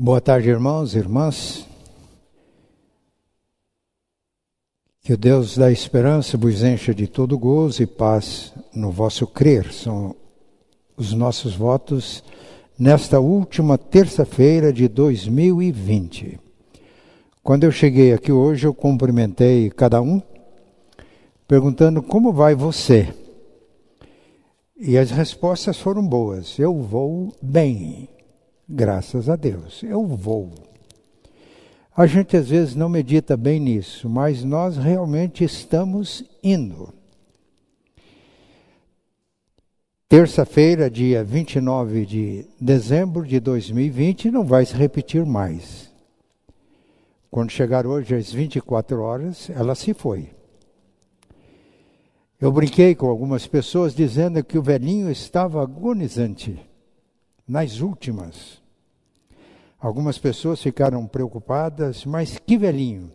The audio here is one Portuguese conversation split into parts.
Boa tarde, irmãos e irmãs. Que o Deus da esperança vos encha de todo gozo e paz no vosso crer. São os nossos votos nesta última terça-feira de 2020. Quando eu cheguei aqui hoje, eu cumprimentei cada um, perguntando como vai você. E as respostas foram boas. Eu vou bem, graças a Deus. Eu vou. A gente às vezes não medita bem nisso, mas nós realmente estamos indo. Terça-feira, dia 29 de dezembro de 2020, não vai se repetir mais. Quando chegar hoje às 24 horas, ela se foi. Eu brinquei com algumas pessoas dizendo que o velhinho estava agonizante, nas últimas. Algumas pessoas ficaram preocupadas, mas que velhinho!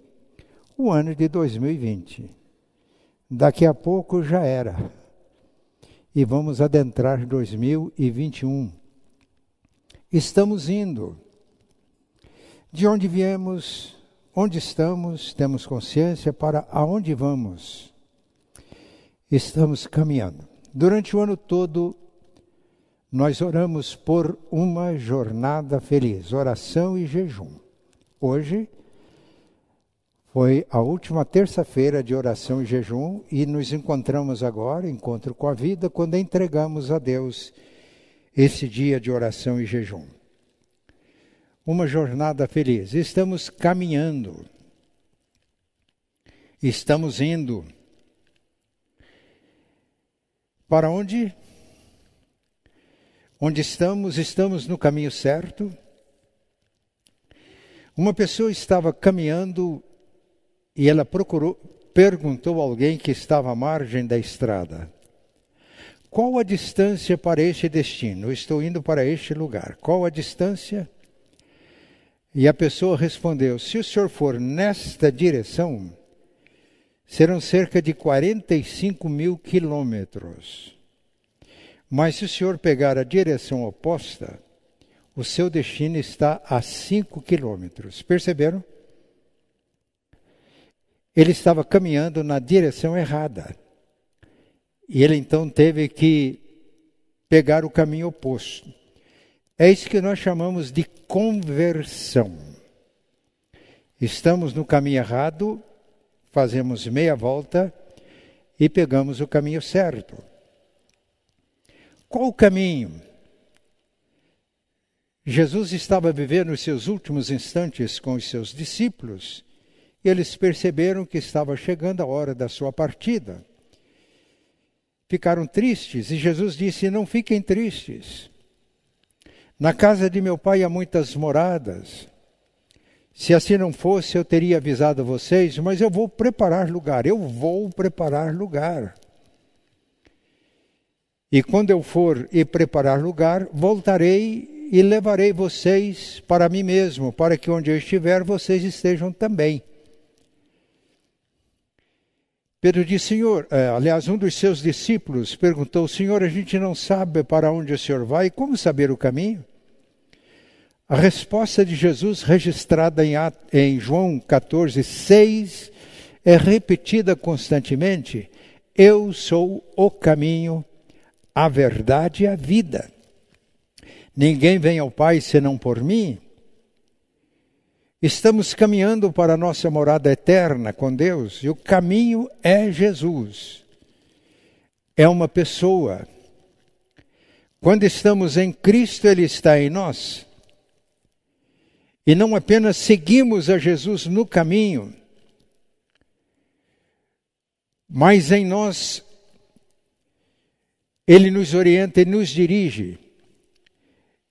O ano de 2020. Daqui a pouco já era. E vamos adentrar 2021. Estamos indo. De onde viemos, onde estamos, temos consciência para aonde vamos. Estamos caminhando. Durante o ano todo, nós oramos por uma jornada feliz, oração e jejum. Hoje foi a última terça-feira de oração e jejum e nos encontramos agora, encontro com a vida, quando entregamos a Deus esse dia de oração e jejum. Uma jornada feliz. Estamos caminhando. Estamos indo. Para onde? Onde estamos, estamos no caminho certo. Uma pessoa estava caminhando e ela procurou, perguntou a alguém que estava à margem da estrada: Qual a distância para este destino? Eu estou indo para este lugar. Qual a distância? E a pessoa respondeu: Se o senhor for nesta direção, serão cerca de 45 mil quilômetros. Mas se o senhor pegar a direção oposta, o seu destino está a 5 quilômetros. Perceberam? Ele estava caminhando na direção errada. E ele então teve que pegar o caminho oposto. É isso que nós chamamos de conversão. Estamos no caminho errado, fazemos meia volta e pegamos o caminho certo. Qual o caminho? Jesus estava vivendo os seus últimos instantes com os seus discípulos e eles perceberam que estava chegando a hora da sua partida. Ficaram tristes e Jesus disse: Não fiquem tristes. Na casa de meu pai há muitas moradas. Se assim não fosse, eu teria avisado vocês, mas eu vou preparar lugar, eu vou preparar lugar. E quando eu for e preparar lugar, voltarei e levarei vocês para mim mesmo, para que onde eu estiver, vocês estejam também. Pedro disse, Senhor, é, aliás, um dos seus discípulos perguntou, Senhor, a gente não sabe para onde o Senhor vai, como saber o caminho? A resposta de Jesus, registrada em, em João 14, 6, é repetida constantemente: Eu sou o caminho, a verdade e a vida. Ninguém vem ao Pai senão por mim. Estamos caminhando para a nossa morada eterna com Deus e o caminho é Jesus. É uma pessoa. Quando estamos em Cristo, Ele está em nós. E não apenas seguimos a Jesus no caminho, mas em nós ele nos orienta e nos dirige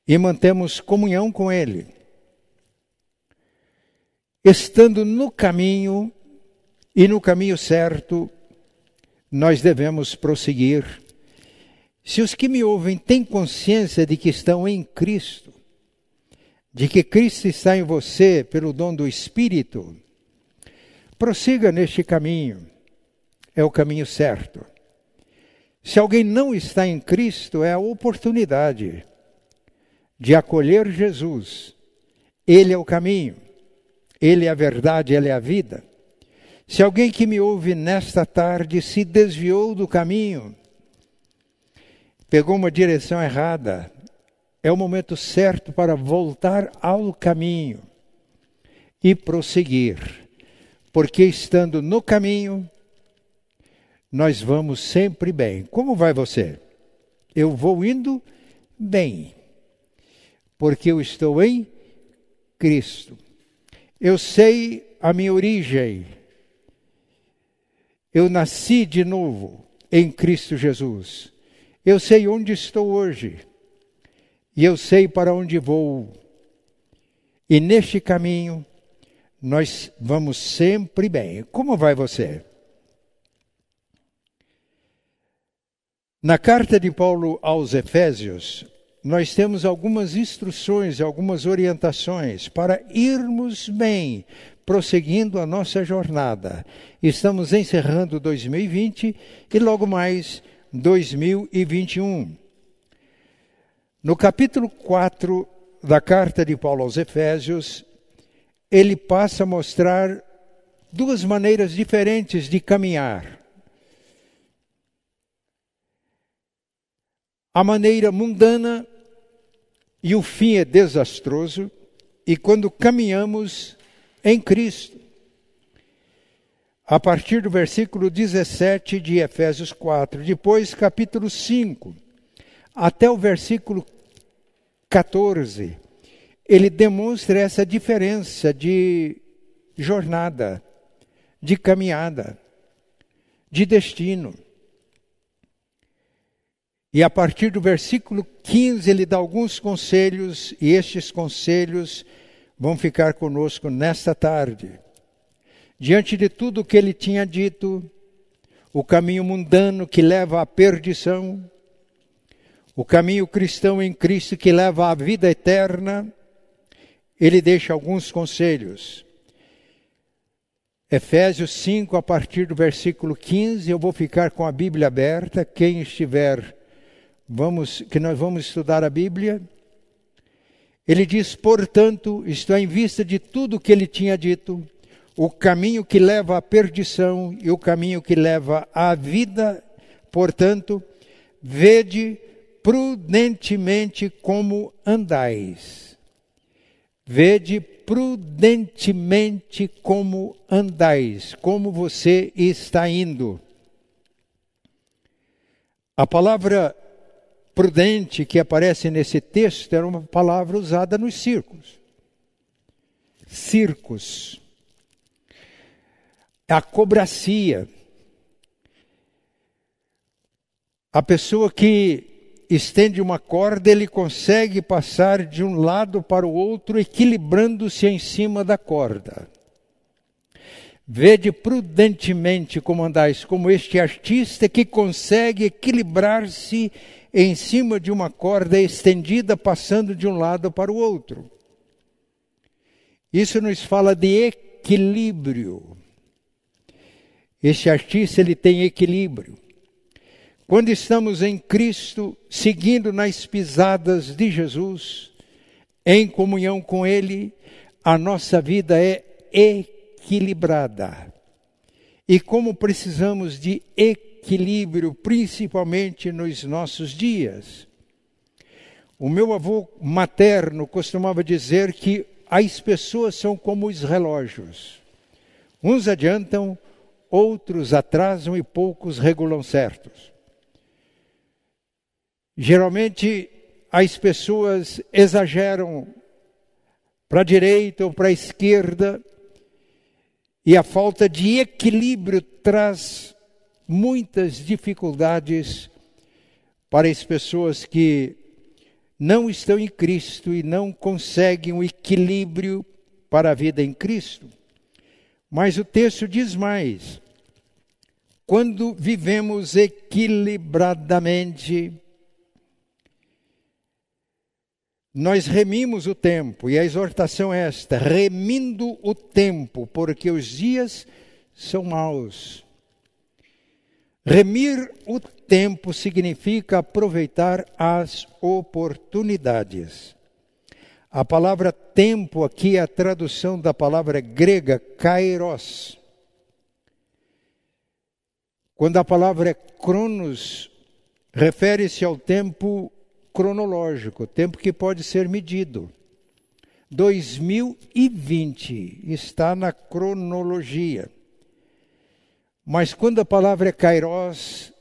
e mantemos comunhão com Ele. Estando no caminho e no caminho certo, nós devemos prosseguir. Se os que me ouvem têm consciência de que estão em Cristo, de que Cristo está em você pelo dom do Espírito, prossiga neste caminho, é o caminho certo. Se alguém não está em Cristo, é a oportunidade de acolher Jesus Ele é o caminho, Ele é a verdade, Ele é a vida. Se alguém que me ouve nesta tarde se desviou do caminho, pegou uma direção errada, é o momento certo para voltar ao caminho e prosseguir, porque estando no caminho, nós vamos sempre bem. Como vai você? Eu vou indo bem, porque eu estou em Cristo. Eu sei a minha origem. Eu nasci de novo em Cristo Jesus. Eu sei onde estou hoje e eu sei para onde vou. E neste caminho nós vamos sempre bem. Como vai você? Na carta de Paulo aos Efésios, nós temos algumas instruções, algumas orientações para irmos bem, prosseguindo a nossa jornada. Estamos encerrando 2020 e logo mais 2021. No capítulo 4 da carta de Paulo aos Efésios, ele passa a mostrar duas maneiras diferentes de caminhar. A maneira mundana e o fim é desastroso, e quando caminhamos em Cristo. A partir do versículo 17 de Efésios 4, depois capítulo 5, até o versículo 14, ele demonstra essa diferença de jornada, de caminhada, de destino. E a partir do versículo 15, ele dá alguns conselhos, e estes conselhos vão ficar conosco nesta tarde. Diante de tudo o que ele tinha dito, o caminho mundano que leva à perdição, o caminho cristão em Cristo que leva à vida eterna, ele deixa alguns conselhos. Efésios 5, a partir do versículo 15, eu vou ficar com a Bíblia aberta. Quem estiver, vamos, que nós vamos estudar a Bíblia. Ele diz, portanto, isto é, em vista de tudo que ele tinha dito, o caminho que leva à perdição e o caminho que leva à vida, portanto, vede prudentemente como andais. Vede prudentemente como andais, como você está indo. A palavra prudente que aparece nesse texto era uma palavra usada nos circos. Circos. A cobracia. A pessoa que estende uma corda, ele consegue passar de um lado para o outro, equilibrando-se em cima da corda. Vede prudentemente como andais, como este artista que consegue equilibrar-se em cima de uma corda estendida, passando de um lado para o outro. Isso nos fala de equilíbrio. Este artista ele tem equilíbrio. Quando estamos em Cristo, seguindo nas pisadas de Jesus, em comunhão com Ele, a nossa vida é equilibrada. E como precisamos de equilíbrio, principalmente nos nossos dias. O meu avô materno costumava dizer que as pessoas são como os relógios. Uns adiantam, outros atrasam e poucos regulam certos. Geralmente as pessoas exageram para a direita ou para a esquerda, e a falta de equilíbrio traz muitas dificuldades para as pessoas que não estão em Cristo e não conseguem o equilíbrio para a vida em Cristo. Mas o texto diz mais: quando vivemos equilibradamente, nós remimos o tempo, e a exortação é esta: remindo o tempo, porque os dias são maus. Remir o tempo significa aproveitar as oportunidades. A palavra tempo aqui é a tradução da palavra grega kairos. Quando a palavra é cronos, refere-se ao tempo cronológico, tempo que pode ser medido. 2020 está na cronologia. Mas quando a palavra é kairos,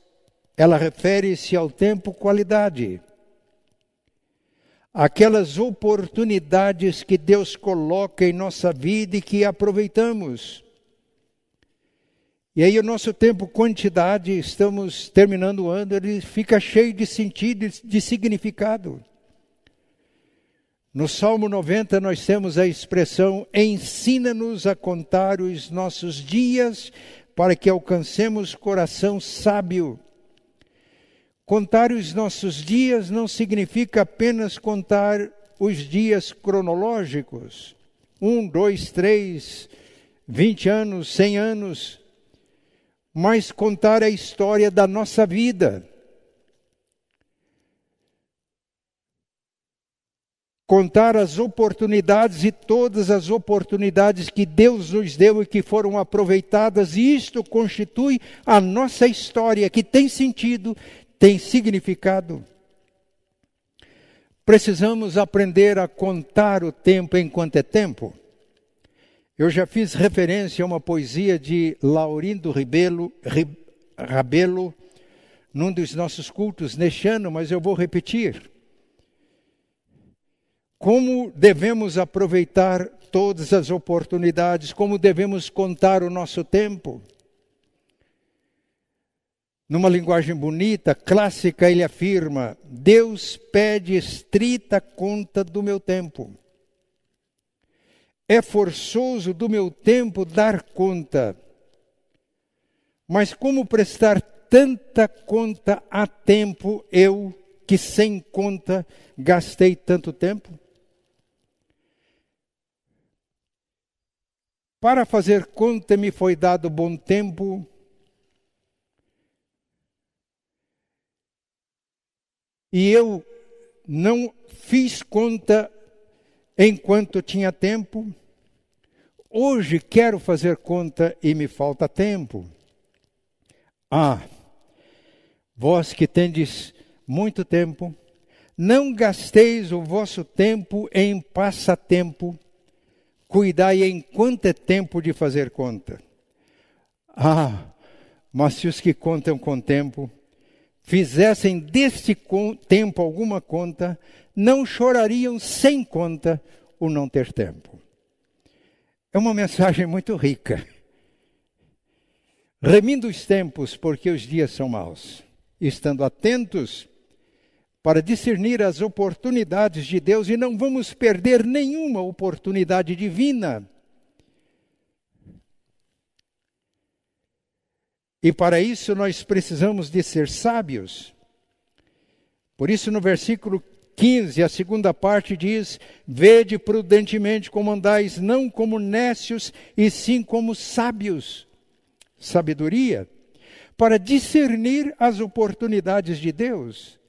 ela refere-se ao tempo qualidade. Aquelas oportunidades que Deus coloca em nossa vida e que aproveitamos. E aí o nosso tempo quantidade, estamos terminando o ano, ele fica cheio de sentido, de significado. No Salmo 90 nós temos a expressão: ensina-nos a contar os nossos dias para que alcancemos coração sábio. Contar os nossos dias não significa apenas contar os dias cronológicos, um, dois, três, vinte anos, cem anos, mas contar a história da nossa vida. Contar as oportunidades e todas as oportunidades que Deus nos deu e que foram aproveitadas, e isto constitui a nossa história, que tem sentido, tem significado. Precisamos aprender a contar o tempo enquanto é tempo. Eu já fiz referência a uma poesia de Laurindo Ribelo, Rabelo num dos nossos cultos neste ano, mas eu vou repetir. Como devemos aproveitar todas as oportunidades, como devemos contar o nosso tempo. Numa linguagem bonita, clássica, ele afirma: Deus pede estrita conta do meu tempo. É forçoso do meu tempo dar conta. Mas como prestar tanta conta a tempo, eu, que sem conta gastei tanto tempo? Para fazer conta me foi dado bom tempo. E eu não fiz conta enquanto tinha tempo. Hoje quero fazer conta e me falta tempo. Ah, vós que tendes muito tempo, não gasteis o vosso tempo em passatempo cuidai enquanto é tempo de fazer conta. Ah, mas se os que contam com tempo fizessem deste tempo alguma conta, não chorariam sem conta o não ter tempo. É uma mensagem muito rica. Remindo os tempos, porque os dias são maus. Estando atentos para discernir as oportunidades de Deus e não vamos perder nenhuma oportunidade divina. E para isso nós precisamos de ser sábios. Por isso, no versículo 15, a segunda parte diz: Vede prudentemente como andais, não como nécios, e sim como sábios. Sabedoria, para discernir as oportunidades de Deus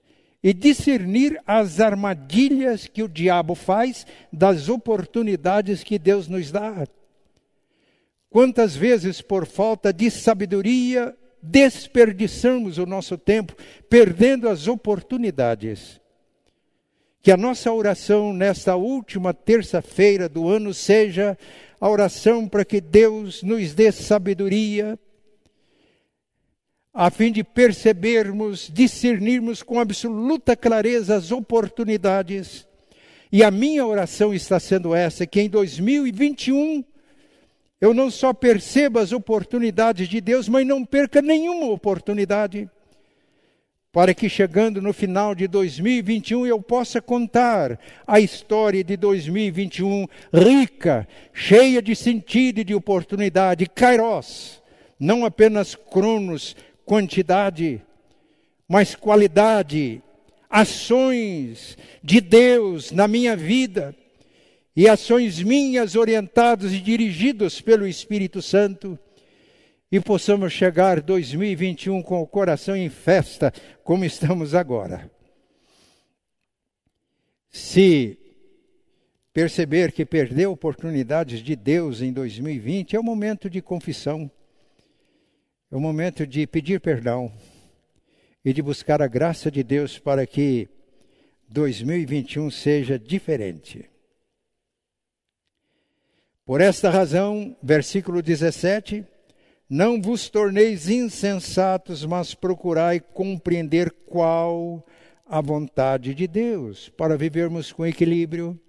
e discernir as armadilhas que o diabo faz das oportunidades que Deus nos dá. Quantas vezes, por falta de sabedoria, desperdiçamos o nosso tempo, perdendo as oportunidades. Que a nossa oração nesta última terça-feira do ano seja a oração para que Deus nos dê sabedoria a fim de percebermos, discernirmos com absoluta clareza as oportunidades. E a minha oração está sendo essa: que em 2021 eu não só perceba as oportunidades de Deus, mas não perca nenhuma oportunidade, para que chegando no final de 2021 eu possa contar a história de 2021 rica, cheia de sentido e de oportunidade, kairos, não apenas cronos, quantidade, mas qualidade, ações de Deus na minha vida e ações minhas orientadas e dirigidas pelo Espírito Santo e possamos chegar 2021 com o coração em festa, como estamos agora. Se perceber que perdeu oportunidades de Deus em 2020, é o momento de confissão, é o momento de pedir perdão e de buscar a graça de Deus para que 2021 seja diferente. Por esta razão, versículo 17: Não vos torneis insensatos, mas procurai compreender qual a vontade de Deus, para vivermos com equilíbrio,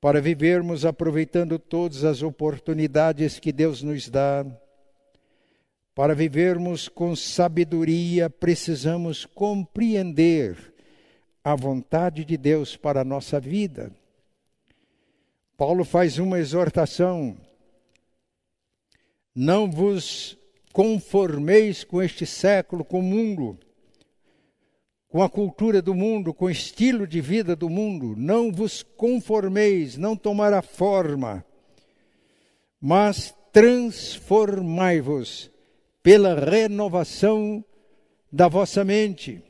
para vivermos aproveitando todas as oportunidades que Deus nos dá. Para vivermos com sabedoria, precisamos compreender a vontade de Deus para a nossa vida. Paulo faz uma exortação: não vos conformeis com este século, com o mundo, com a cultura do mundo, com o estilo de vida do mundo. Não vos conformeis, não tomar a forma, mas transformai-vos pela renovação da vossa mente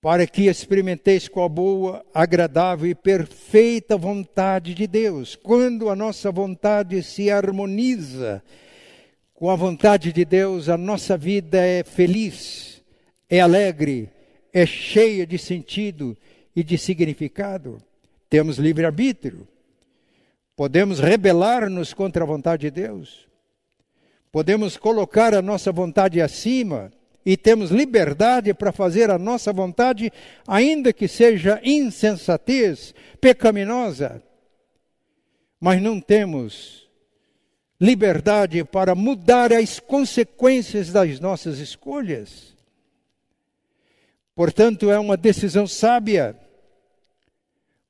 para que experimenteis qual boa, agradável e perfeita vontade de Deus. Quando a nossa vontade se harmoniza com a vontade de Deus, a nossa vida é feliz, é alegre, é cheia de sentido e de significado. Temos livre-arbítrio. Podemos rebelar-nos contra a vontade de Deus. Podemos colocar a nossa vontade acima e temos liberdade para fazer a nossa vontade, ainda que seja insensatez, pecaminosa. Mas não temos liberdade para mudar as consequências das nossas escolhas. Portanto, é uma decisão sábia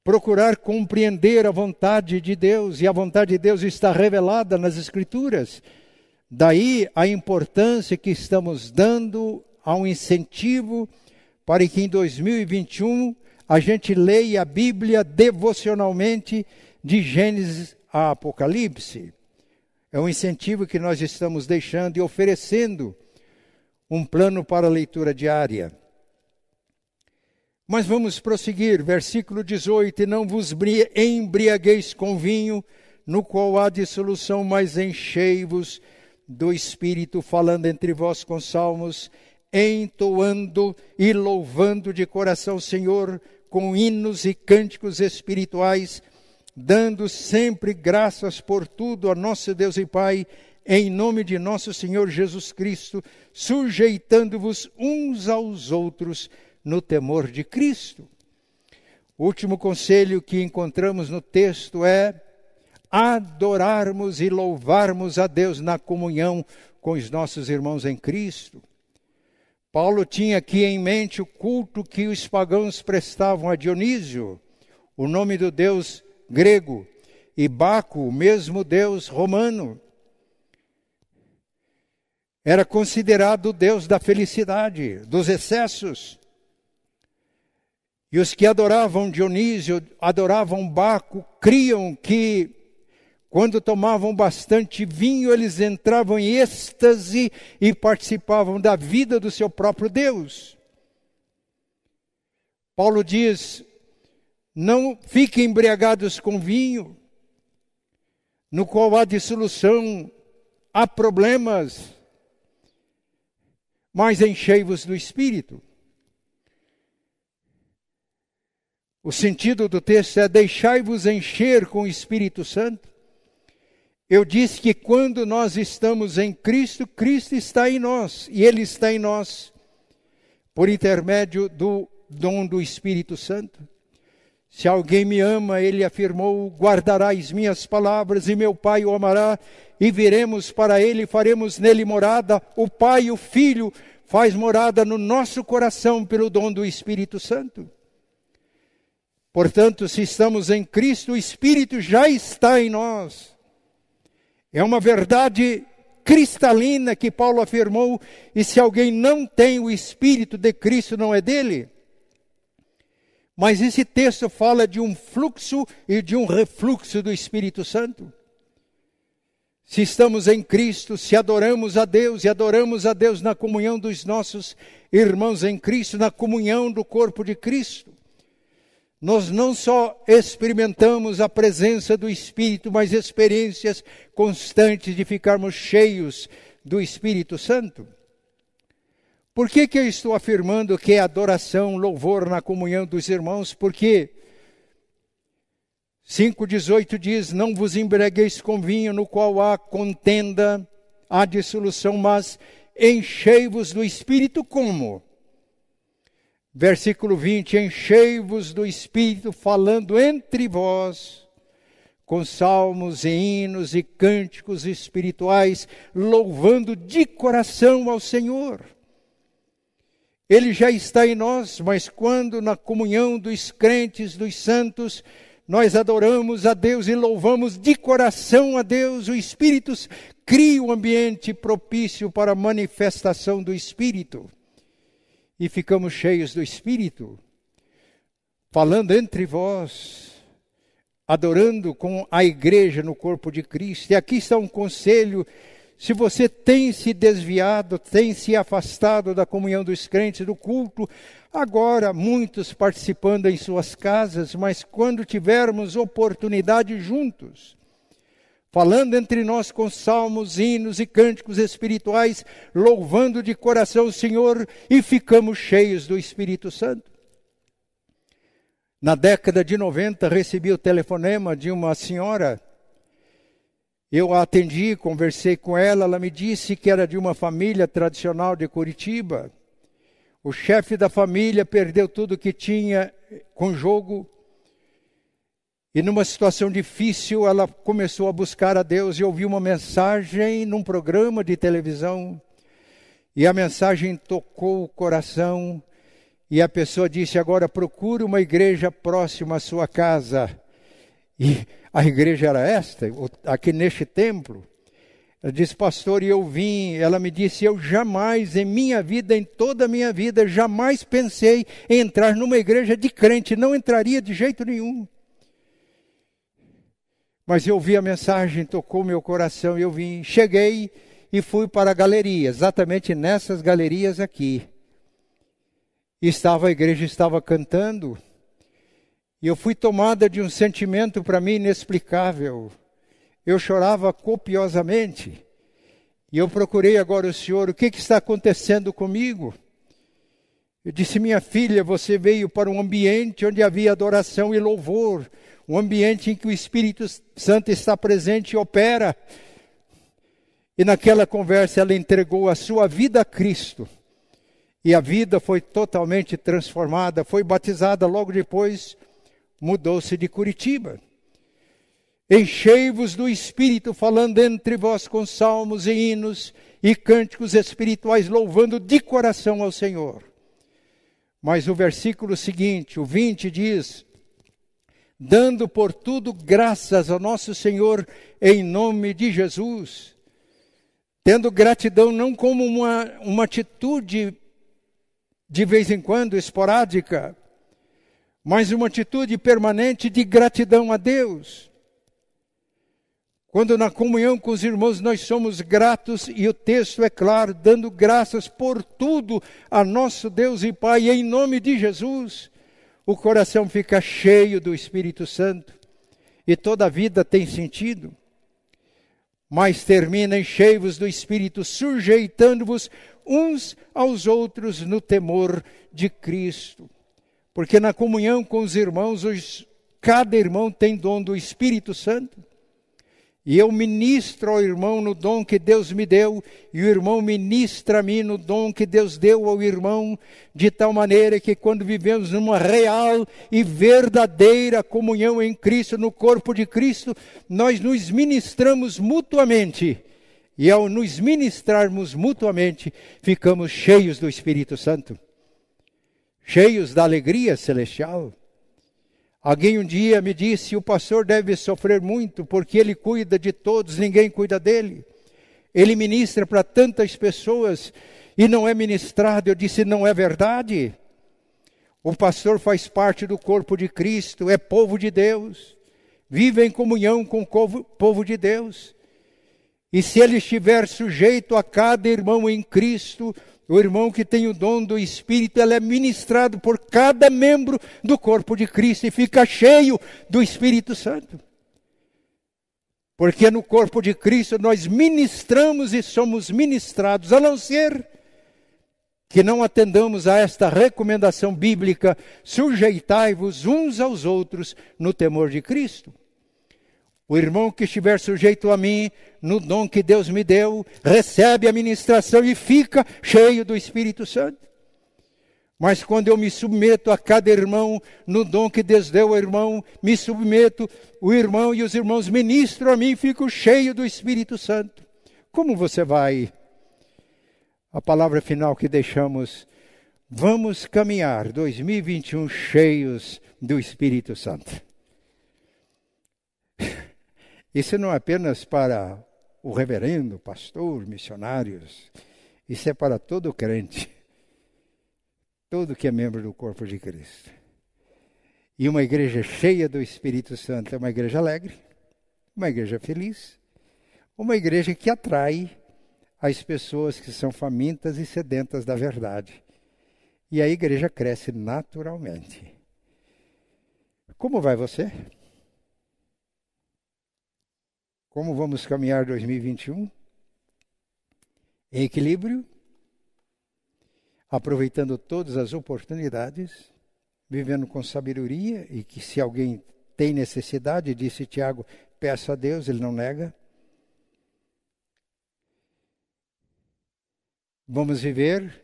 procurar compreender a vontade de Deus, e a vontade de Deus está revelada nas Escrituras. Daí a importância que estamos dando a um incentivo para que em 2021 a gente leia a Bíblia devocionalmente de Gênesis a Apocalipse. É um incentivo que nós estamos deixando e oferecendo um plano para a leitura diária. Mas vamos prosseguir, versículo 18: E não vos embriagueis com vinho, no qual há dissolução, mas enchei-vos do Espírito, falando entre vós com salmos, entoando e louvando de coração o Senhor com hinos e cânticos espirituais, dando sempre graças por tudo a nosso Deus e Pai, em nome de nosso Senhor Jesus Cristo, sujeitando-vos uns aos outros no temor de Cristo. O último conselho que encontramos no texto é adorarmos e louvarmos a Deus na comunhão com os nossos irmãos em Cristo. Paulo tinha aqui em mente o culto que os pagãos prestavam a Dionísio, o nome do deus grego, e Baco, o mesmo deus romano. Era considerado o deus da felicidade, dos excessos. E os que adoravam Dionísio, adoravam Baco, criam que quando tomavam bastante vinho, eles entravam em êxtase e participavam da vida do seu próprio Deus. Paulo diz: não fiquem embriagados com vinho, no qual há dissolução, há problemas, mas enchei-vos do espírito. O sentido do texto é: deixai-vos encher com o Espírito Santo. Eu disse que quando nós estamos em Cristo, Cristo está em nós e Ele está em nós por intermédio do dom do Espírito Santo. Se alguém me ama, ele afirmou: guardará as minhas palavras e meu Pai o amará, e viremos para ele, faremos nele morada. O Pai e o Filho faz morada no nosso coração pelo dom do Espírito Santo. Portanto, se estamos em Cristo, o Espírito já está em nós. É uma verdade cristalina que Paulo afirmou, e se alguém não tem o Espírito de Cristo, não é dele. Mas esse texto fala de um fluxo e de um refluxo do Espírito Santo. Se estamos em Cristo, se adoramos a Deus e adoramos a Deus na comunhão dos nossos irmãos em Cristo, na comunhão do corpo de Cristo, nós não só experimentamos a presença do Espírito, mas experiências constantes de ficarmos cheios do Espírito Santo. Por que, que eu estou afirmando que é adoração, louvor na comunhão dos irmãos? Porque 5,18 diz: Não vos embriagueis com vinho, no qual há contenda, há dissolução, mas enchei-vos do Espírito como? Versículo 20: Enchei-vos do Espírito, falando entre vós, com salmos e hinos e cânticos espirituais, louvando de coração ao Senhor. Ele já está em nós, mas quando na comunhão dos crentes, dos santos, nós adoramos a Deus e louvamos de coração a Deus, o Espírito cria um ambiente propício para a manifestação do Espírito e ficamos cheios do Espírito, falando entre vós, adorando com a igreja no corpo de Cristo. E aqui está um conselho: se você tem se desviado, tem se afastado da comunhão dos crentes, do culto, agora muitos participando em suas casas, mas quando tivermos oportunidade juntos, falando entre nós com salmos, hinos e cânticos espirituais, louvando de coração o Senhor e ficamos cheios do Espírito Santo. Na década de 90, recebi o telefonema de uma senhora. Eu a atendi, conversei com ela, ela me disse que era de uma família tradicional de Curitiba. O chefe da família perdeu tudo que tinha com jogo e numa situação difícil, ela começou a buscar a Deus e ouviu uma mensagem num programa de televisão. E a mensagem tocou o coração. E a pessoa disse: Agora procure uma igreja próxima à sua casa. E a igreja era esta, aqui neste templo. Ela disse, pastor, e eu vim. Ela me disse: Eu jamais, em minha vida, em toda a minha vida, jamais pensei em entrar numa igreja de crente. Não entraria de jeito nenhum. Mas eu vi a mensagem, tocou meu coração e eu vim. Cheguei e fui para a galeria, exatamente nessas galerias aqui. Estava a igreja estava cantando. E eu fui tomada de um sentimento para mim inexplicável. Eu chorava copiosamente. E eu procurei agora o Senhor, o que, que está acontecendo comigo? Eu disse, minha filha, você veio para um ambiente onde havia adoração e louvor, um ambiente em que o Espírito Santo está presente e opera. E naquela conversa ela entregou a sua vida a Cristo. E a vida foi totalmente transformada, foi batizada logo depois, mudou-se de Curitiba. Enchei-vos do Espírito, falando entre vós com salmos e hinos e cânticos espirituais, louvando de coração ao Senhor. Mas o versículo seguinte, o 20, diz: dando por tudo graças ao nosso Senhor em nome de Jesus, tendo gratidão não como uma, uma atitude de vez em quando esporádica, mas uma atitude permanente de gratidão a Deus. Quando na comunhão com os irmãos nós somos gratos, e o texto é claro, dando graças por tudo a nosso Deus e Pai, em nome de Jesus, o coração fica cheio do Espírito Santo e toda a vida tem sentido. Mas termina cheios do Espírito, sujeitando-vos uns aos outros no temor de Cristo. Porque na comunhão com os irmãos, os, cada irmão tem dom do Espírito Santo. E eu ministro ao irmão no dom que Deus me deu, e o irmão ministra a mim no dom que Deus deu ao irmão, de tal maneira que quando vivemos numa real e verdadeira comunhão em Cristo, no corpo de Cristo, nós nos ministramos mutuamente. E ao nos ministrarmos mutuamente, ficamos cheios do Espírito Santo, cheios da alegria celestial. Alguém um dia me disse: o pastor deve sofrer muito porque ele cuida de todos, ninguém cuida dele. Ele ministra para tantas pessoas e não é ministrado. Eu disse: não é verdade. O pastor faz parte do corpo de Cristo, é povo de Deus, vive em comunhão com o povo de Deus. E se ele estiver sujeito a cada irmão em Cristo, o irmão que tem o dom do Espírito, ele é ministrado por cada membro do corpo de Cristo e fica cheio do Espírito Santo. Porque no corpo de Cristo nós ministramos e somos ministrados, a não ser que não atendamos a esta recomendação bíblica: sujeitai-vos uns aos outros no temor de Cristo. O irmão que estiver sujeito a mim, no dom que Deus me deu, recebe a ministração e fica cheio do Espírito Santo. Mas quando eu me submeto a cada irmão, no dom que Deus deu ao irmão, me submeto, o irmão e os irmãos ministram a mim fico cheio do Espírito Santo. Como você vai a palavra final que deixamos. Vamos caminhar 2021 cheios do Espírito Santo. Isso não é apenas para o reverendo, pastor, missionários. Isso é para todo crente. Todo que é membro do corpo de Cristo. E uma igreja cheia do Espírito Santo é uma igreja alegre, uma igreja feliz, uma igreja que atrai as pessoas que são famintas e sedentas da verdade. E a igreja cresce naturalmente. Como vai você? Como vamos caminhar 2021? Em equilíbrio, aproveitando todas as oportunidades, vivendo com sabedoria e que se alguém tem necessidade, disse Tiago, peça a Deus, ele não nega. Vamos viver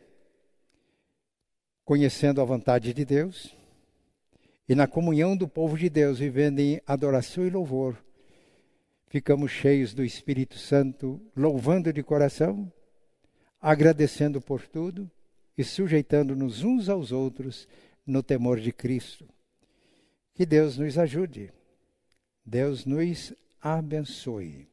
conhecendo a vontade de Deus e na comunhão do povo de Deus, vivendo em adoração e louvor. Ficamos cheios do Espírito Santo, louvando de coração, agradecendo por tudo e sujeitando-nos uns aos outros no temor de Cristo. Que Deus nos ajude. Deus nos abençoe.